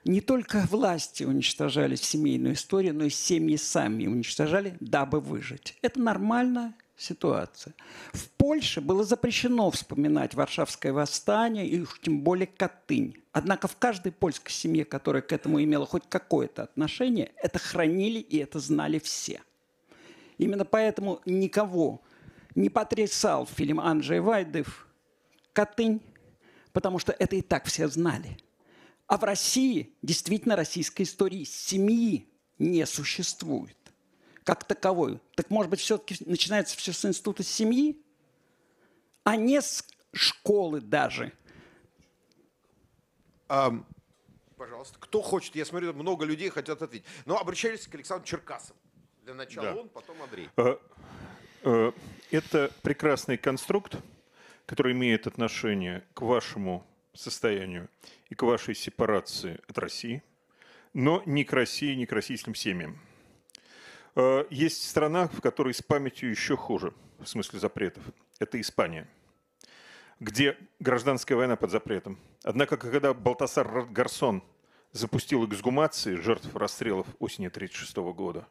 не только власти уничтожали семейную историю, но и семьи сами уничтожали, дабы выжить. Это нормально, ситуация. В Польше было запрещено вспоминать Варшавское восстание и уж тем более Катынь. Однако в каждой польской семье, которая к этому имела хоть какое-то отношение, это хранили и это знали все. Именно поэтому никого не потрясал фильм Анджей Вайдев «Катынь», потому что это и так все знали. А в России действительно российской истории семьи не существует как таковой. Так может быть, все-таки начинается все с института семьи, а не с школы даже. А, пожалуйста, кто хочет? Я смотрю, много людей хотят ответить. Но обращались к Александру Черкасову. Для начала да. он, потом Андрей. А, а, это прекрасный конструкт, который имеет отношение к вашему состоянию и к вашей сепарации от России, но не к России, не к российским семьям. Э, есть страна, в которой с памятью еще хуже, в смысле запретов. Это Испания, где гражданская война под запретом. Однако, когда Балтасар Гарсон запустил эксгумации жертв расстрелов осени 1936 года,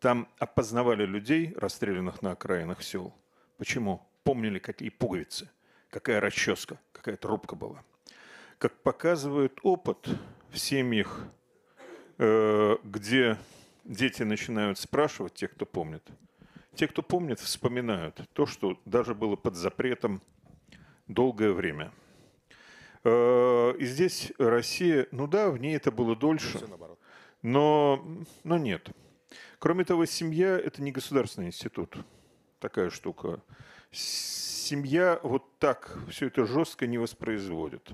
там опознавали людей, расстрелянных на окраинах сел. Почему? Помнили, какие пуговицы, какая расческа, какая трубка была. Как показывает опыт в семьях, э, где дети начинают спрашивать, те, кто помнит. Те, кто помнит, вспоминают то, что даже было под запретом долгое время. Э, и здесь Россия, ну да, в ней это было дольше, но, но нет. Кроме того, семья – это не государственный институт. Такая штука. Семья вот так все это жестко не воспроизводит.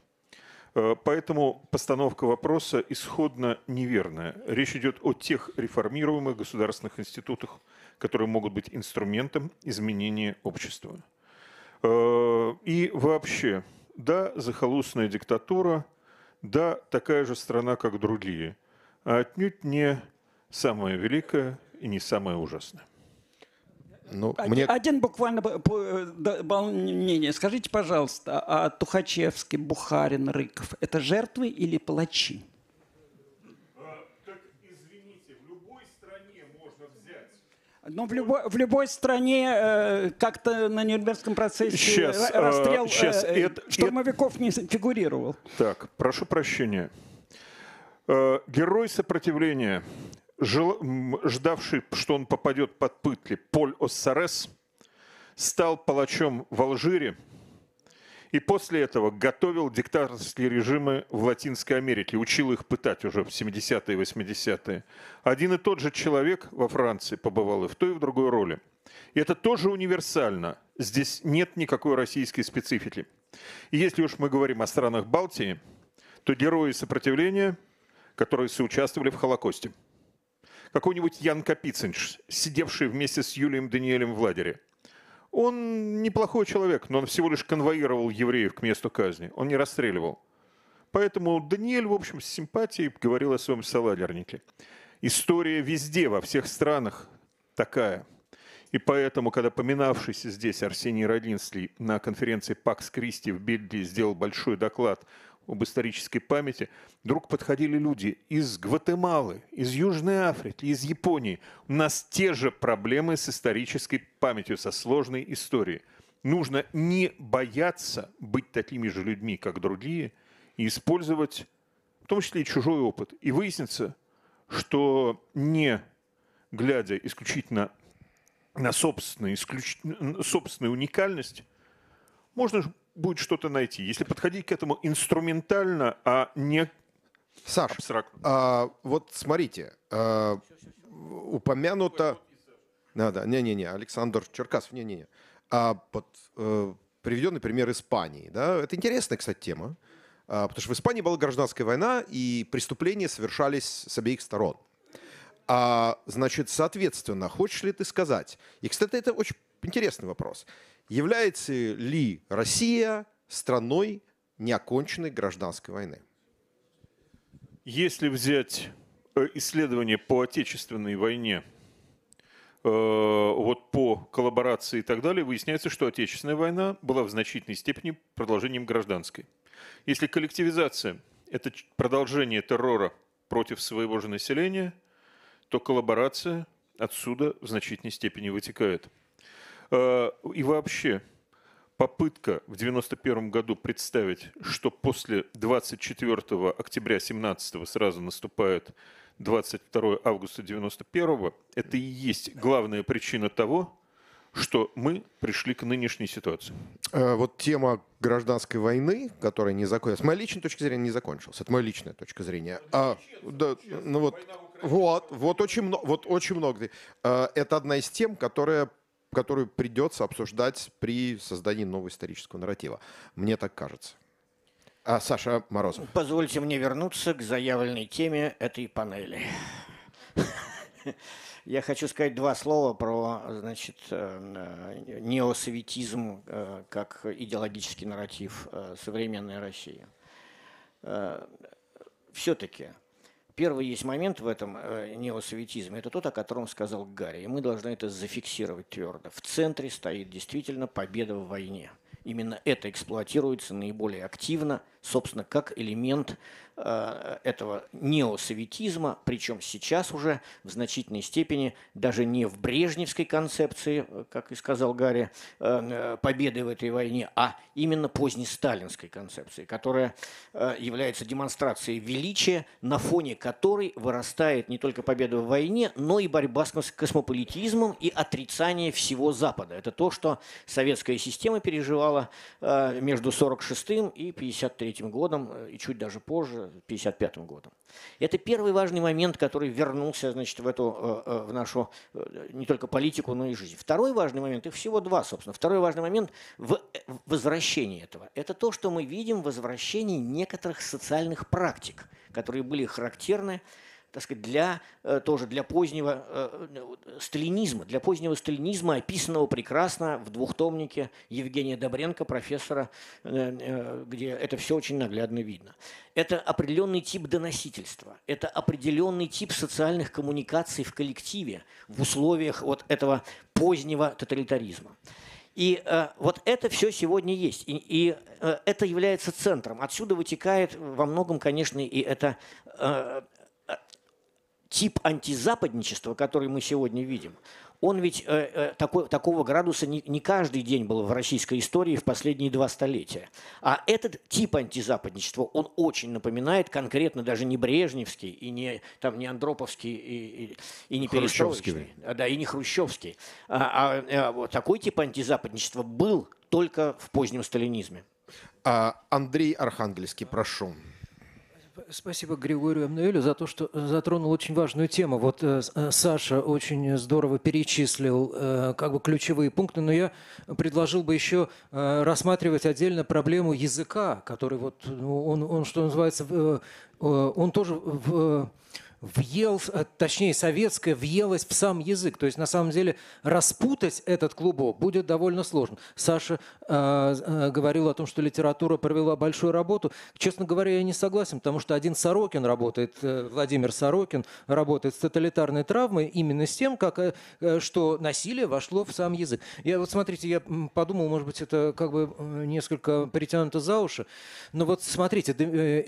Э, поэтому постановка вопроса исходно неверная. Речь идет о тех реформируемых государственных институтах, которые могут быть инструментом изменения общества. Э, и вообще, да, захолустная диктатура, да, такая же страна, как другие, а отнюдь не самая великая и не самая ужасная. Ну, один, мне... один буквально дополнение. Скажите, пожалуйста, а Тухачевский, Бухарин, Рыков – это жертвы или палачи? Но в любой, в любой стране э, как-то на Нюрнбергском процессе сейчас, расстрел сейчас, э, это, штурмовиков это... не фигурировал. Так, прошу прощения. Э, герой сопротивления жел, ждавший, что он попадет под пытли, Поль Оссарес, стал палачом в Алжире и после этого готовил диктаторские режимы в Латинской Америке, учил их пытать уже в 70-е и 80-е. Один и тот же человек во Франции побывал и в той, и в другой роли. И это тоже универсально. Здесь нет никакой российской специфики. И если уж мы говорим о странах Балтии, то герои сопротивления, которые соучаствовали в Холокосте – какой-нибудь Ян Капицинч, сидевший вместе с Юлием Даниэлем в лагере. Он неплохой человек, но он всего лишь конвоировал евреев к месту казни. Он не расстреливал. Поэтому Даниэль, в общем, с симпатией говорил о своем саладернике. История везде, во всех странах такая. И поэтому, когда поминавшийся здесь Арсений Родинский на конференции Пакс Кристи в Бельгии сделал большой доклад об исторической памяти, вдруг подходили люди из Гватемалы, из Южной Африки, из Японии. У нас те же проблемы с исторической памятью, со сложной историей. Нужно не бояться быть такими же людьми, как другие, и использовать в том числе и чужой опыт. И выяснится, что не глядя исключительно на собственную, исключ... собственную уникальность, можно будет что-то найти. Если подходить к этому инструментально, а не Саш, абстрактно. А, вот смотрите, а, упомянуто... Да, да, не-не-не, Александр Черкасов, не-не-не. А, вот, э, приведенный пример Испании. Да? Это интересная, кстати, тема. А, потому что в Испании была гражданская война, и преступления совершались с обеих сторон. А, значит, соответственно, хочешь ли ты сказать... И, кстати, это очень интересный вопрос. Является ли Россия страной неоконченной гражданской войны? Если взять э, исследования по Отечественной войне, э, вот по коллаборации и так далее, выясняется, что Отечественная война была в значительной степени продолжением гражданской. Если коллективизация – это продолжение террора против своего же населения, то коллаборация отсюда в значительной степени вытекает. Э, и вообще, попытка в 1991 году представить, что после 24 октября 17 сразу наступает 22 августа 91 это и есть главная причина того, что мы пришли к нынешней ситуации. Э, вот тема гражданской войны, которая не закончилась, с моей личной точки зрения не закончилась. Это моя личная точка зрения. А, да, ну вот, вот, вот очень много, вот очень много. Э, это одна из тем, которая которую придется обсуждать при создании нового исторического нарратива. Мне так кажется. А Саша Морозов. Позвольте мне вернуться к заявленной теме этой панели. <laughs> Я хочу сказать два слова про значит, э, неосоветизм э, как идеологический нарратив э, современной России. Все-таки Первый есть момент в этом э, неосоветизме, это тот, о котором сказал Гарри, и мы должны это зафиксировать твердо. В центре стоит действительно победа в войне. Именно это эксплуатируется наиболее активно, собственно, как элемент Э, этого неосоветизма, причем сейчас уже в значительной степени даже не в брежневской концепции, э, как и сказал Гарри, э, победы в этой войне, а именно позднесталинской концепции, которая является демонстрацией величия, на фоне которой вырастает не только победа в войне, но и борьба с космополитизмом и отрицание всего Запада. Это то, что советская система переживала между 46 и 53 годом, э, и чуть даже позже, 55 годом. Это первый важный момент, который вернулся значит, в, эту, в нашу не только политику, но и жизнь. Второй важный момент, их всего два, собственно. Второй важный момент в возвращении этого. Это то, что мы видим в возвращении некоторых социальных практик, которые были характерны так сказать, для, э, тоже для позднего э, сталинизма, для позднего сталинизма, описанного прекрасно в двухтомнике Евгения Добренко, профессора, э, где это все очень наглядно видно. Это определенный тип доносительства, это определенный тип социальных коммуникаций в коллективе в условиях вот этого позднего тоталитаризма. И э, вот это все сегодня есть. И, и э, это является центром. Отсюда вытекает во многом, конечно, и это э, тип антизападничества, который мы сегодня видим, он ведь э, э, такой, такого градуса не, не каждый день был в российской истории в последние два столетия. А этот тип антизападничества, он очень напоминает конкретно даже не Брежневский и не, там, не Андроповский и, и, и не Перестроечный, да, и не Хрущевский. А, а, а вот такой тип антизападничества был только в позднем сталинизме. А, Андрей Архангельский, прошу. Спасибо Григорию Эмнуэлю за то, что затронул очень важную тему. Вот э, э, Саша очень здорово перечислил э, как бы ключевые пункты, но я предложил бы еще рассматривать отдельно проблему языка, который вот ну, он, он что называется, он тоже в въел, э, точнее советская въелась в сам язык. То есть на самом деле распутать этот клубок будет довольно сложно. Саша э, э, говорил о том, что литература провела большую работу. Честно говоря, я не согласен, потому что один Сорокин работает, э, Владимир Сорокин работает с тоталитарной травмой именно с тем, как, что насилие вошло в сам язык. Я вот смотрите, я подумал, может быть, это как бы несколько притянуто за уши, но вот смотрите,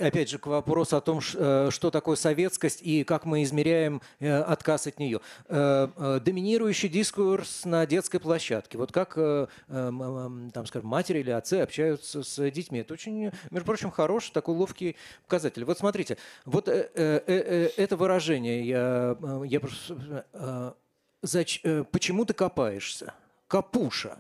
опять же, к вопросу о том, что такое советскость и как мы измеряем э, отказ от нее. Э, э, доминирующий дискурс на детской площадке. Вот как, там, скажем, матери или отцы общаются с детьми. Это очень, между прочим, хороший такой ловкий показатель. Вот смотрите, вот это выражение, я, я просто... Почему ты копаешься? Капуша.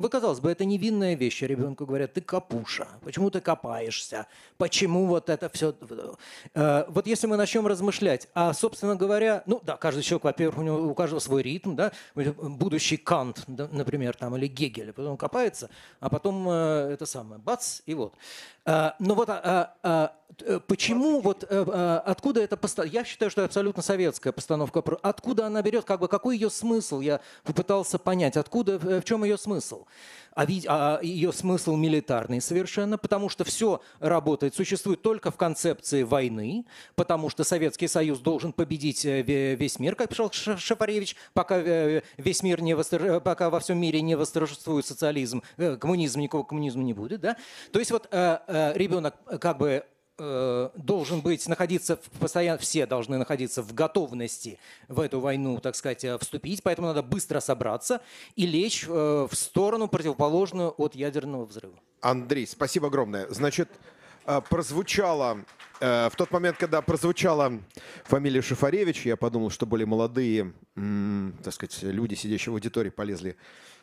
Вы, казалось бы, это невинная вещь. Ребенку говорят, ты капуша. Почему ты копаешься? Почему вот это все... Э, вот если мы начнем размышлять, а, собственно говоря, ну да, каждый человек, во-первых, у, него, у каждого свой ритм, да, будущий Кант, например, там, или Гегель, потом копается, а потом э, это самое, бац, и вот. Э, но вот а, а, а, почему, вот откуда эта постановка, я считаю, что это абсолютно советская постановка, откуда она берет, как бы какой ее смысл, я попытался понять, откуда, в чем ее смысл. А, а ее смысл милитарный совершенно, потому что все работает, существует только в концепции войны, потому что Советский Союз должен победить э, весь мир, как писал Шапаревич, пока э, весь мир не восторж... пока во всем мире не восторжествует социализм, э, коммунизм, никакого коммунизма не будет, да? То есть вот ребенок как бы Э, должен быть, находиться в постоянно, все должны находиться в готовности в эту войну, так сказать, э, вступить, поэтому надо быстро собраться и лечь э, в сторону противоположную от ядерного взрыва. Андрей, спасибо огромное. Значит, прозвучало, в тот момент, когда прозвучала фамилия Шифаревич, я подумал, что более молодые, так сказать, люди, сидящие в аудитории, полезли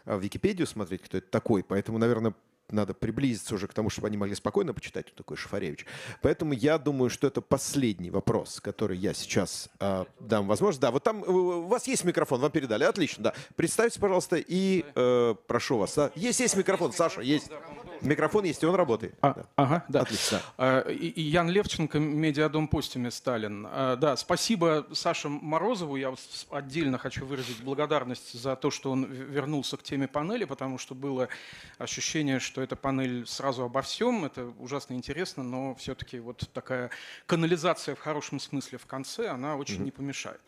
в Википедию смотреть, кто это такой. Поэтому, наверное, надо приблизиться уже к тому, чтобы они могли спокойно почитать, кто такой Шафаревич. Поэтому я думаю, что это последний вопрос, который я сейчас э, дам возможность. Да, вот там э, у вас есть микрофон, вам передали. Отлично, да. Представьте, пожалуйста, и э, прошу вас. Да. Есть, есть микрофон, Саша, есть. Микрофон есть, и он работает. А, да. Ага, да. Отлично. А, и, Ян Левченко, Медиадом Постиме Сталин. А, да, спасибо Саше Морозову. Я отдельно хочу выразить благодарность за то, что он вернулся к теме панели, потому что было ощущение, что эта панель сразу обо всем. Это ужасно интересно, но все-таки вот такая канализация в хорошем смысле в конце, она очень mm-hmm. не помешает.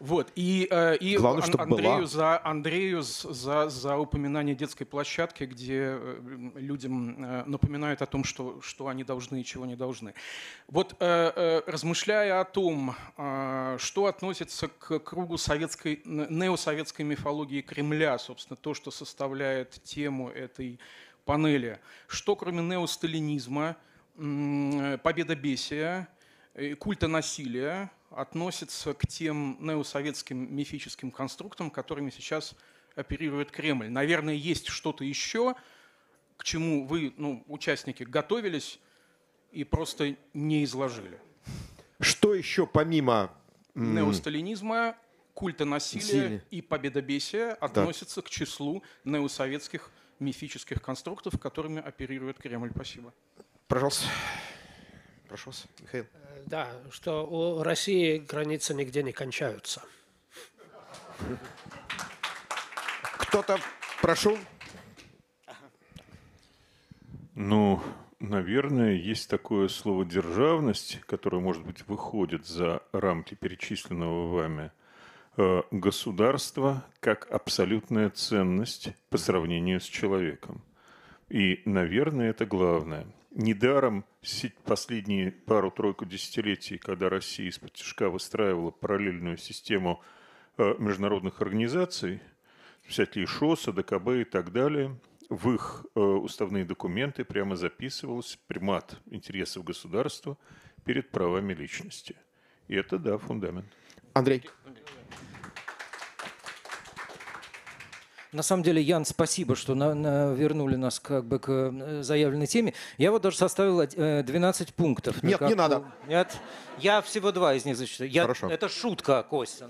Вот. И, э, и Главное, Ан- Андрею, за, Андрею за, за упоминание детской площадки, где э, людям Э, напоминают о том, что, что они должны и чего не должны. Вот размышляя о том, что относится к кругу советской, неосоветской мифологии Кремля, собственно, то, что составляет тему этой панели, что кроме неосталинизма, победобесия, культа насилия относится к тем неосоветским мифическим конструктам, которыми сейчас оперирует Кремль. Наверное, есть что-то еще, к чему вы, ну, участники, готовились и просто не изложили. Что еще помимо неосталинизма, культа насилия Силе. и победобесия относится к числу неосоветских мифических конструктов, которыми оперирует Кремль. Спасибо. Пожалуйста. Прошу вас, Михаил. Э, да, что у России границы нигде не кончаются. Кто-то, прошу. Ну, наверное, есть такое слово «державность», которое, может быть, выходит за рамки перечисленного вами э, государства как абсолютная ценность по сравнению с человеком. И, наверное, это главное. Недаром последние пару-тройку десятилетий, когда Россия из-под тяжка выстраивала параллельную систему э, международных организаций, всякие ШОСа, ДКБ и так далее – в их э, уставные документы прямо записывался примат интересов государства перед правами личности. И это, да, фундамент. Андрей. На самом деле, Ян, спасибо, что на, на, вернули нас как бы к э, заявленной теме. Я вот даже составил 12 э, пунктов. Нет, как, не надо. Нет, я всего два из них зачитаю. Я, Хорошо. Это шутка, Костя.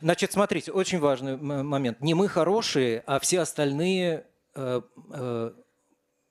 Значит, смотрите, очень важный момент. Не мы хорошие, а все остальные... Э, э,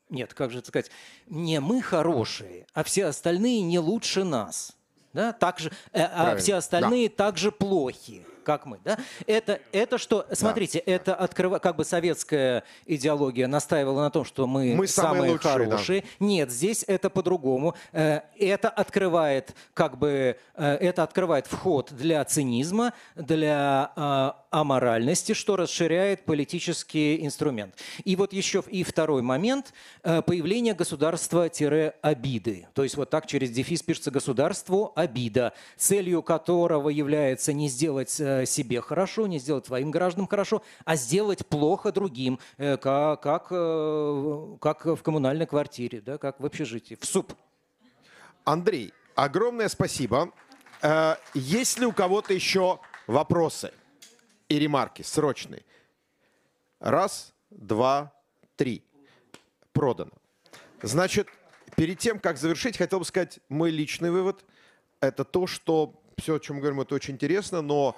нет, как же это сказать? Не мы хорошие, а все остальные не лучше нас. Да? Так же, э, а все остальные да. также плохи как мы. Да? Это, это что, смотрите, да. это открыва, как бы советская идеология настаивала на том, что мы, мы самые, лучшие, хорошие. Да. Нет, здесь это по-другому. Э, это открывает, как бы, э, это открывает вход для цинизма, для э, аморальности, что расширяет политический инструмент. И вот еще и второй момент – появление государства-обиды. То есть вот так через дефис пишется «государству обида», целью которого является не сделать себе хорошо, не сделать своим гражданам хорошо, а сделать плохо другим, э, как, как, э, как в коммунальной квартире, да, как в общежитии, в суп. Андрей, огромное спасибо. Есть ли у кого-то еще вопросы и ремарки срочные? Раз, два, три. Продано. Значит, перед тем, как завершить, хотел бы сказать мой личный вывод. Это то, что все, о чем мы говорим, это очень интересно, но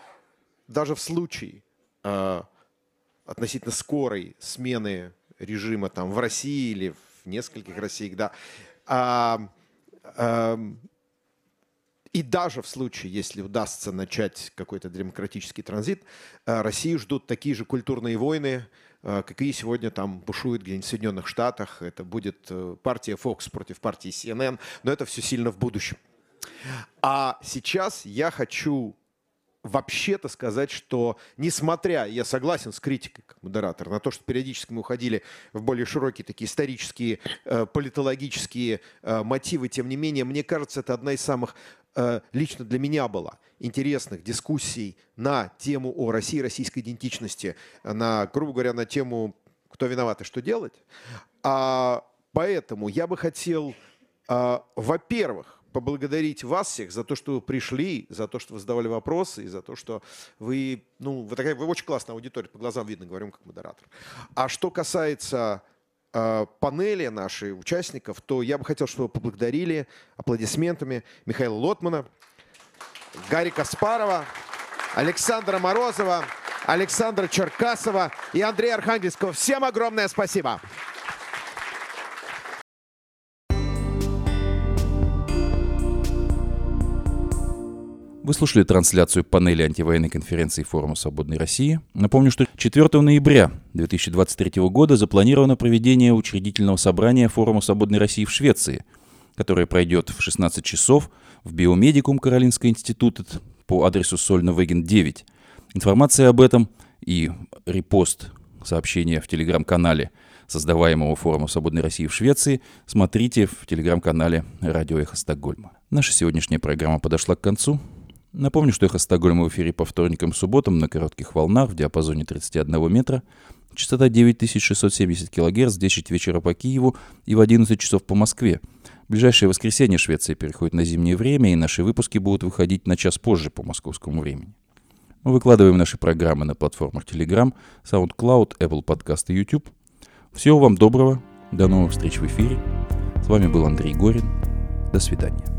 даже в случае э, относительно скорой смены режима там в России или в нескольких Россиях, да, а, а, и даже в случае, если удастся начать какой-то демократический транзит, Россию ждут такие же культурные войны, какие сегодня там бушуют где-нибудь в Соединенных Штатах. Это будет э, партия Fox против партии CNN, но это все сильно в будущем. А сейчас я хочу вообще-то сказать, что несмотря, я согласен с критикой как модератор, на то, что периодически мы уходили в более широкие такие исторические, э, политологические э, мотивы, тем не менее, мне кажется, это одна из самых э, лично для меня была интересных дискуссий на тему о России, российской идентичности, на, грубо говоря, на тему «Кто виноват и что делать?». А, поэтому я бы хотел, а, во-первых, поблагодарить вас всех за то, что вы пришли, за то, что вы задавали вопросы, и за то, что вы, ну, вы такая, вы очень классная аудитория, по глазам видно, говорим как модератор. А что касается э, панели нашей участников, то я бы хотел, чтобы вы поблагодарили аплодисментами Михаила Лотмана, Гарри Каспарова, Александра Морозова, Александра Черкасова и Андрея Архангельского. Всем огромное спасибо! Вы слушали трансляцию панели антивоенной конференции Форума Свободной России. Напомню, что 4 ноября 2023 года запланировано проведение учредительного собрания Форума Свободной России в Швеции, которое пройдет в 16 часов в Биомедикум Каролинского института по адресу Сольна-Веген 9. Информация об этом и репост сообщения в телеграм-канале создаваемого форума «Свободной России» в Швеции смотрите в телеграм-канале «Радио Эхо Стокгольма». Наша сегодняшняя программа подошла к концу. Напомню, что «Эхо Стокгольма» в эфире по вторникам и субботам на коротких волнах в диапазоне 31 метра, частота 9670 кГц, 10 вечера по Киеву и в 11 часов по Москве. В ближайшее воскресенье Швеция переходит на зимнее время, и наши выпуски будут выходить на час позже по московскому времени. Мы выкладываем наши программы на платформах Telegram, SoundCloud, Apple Podcast и YouTube. Всего вам доброго. До новых встреч в эфире. С вами был Андрей Горин. До свидания.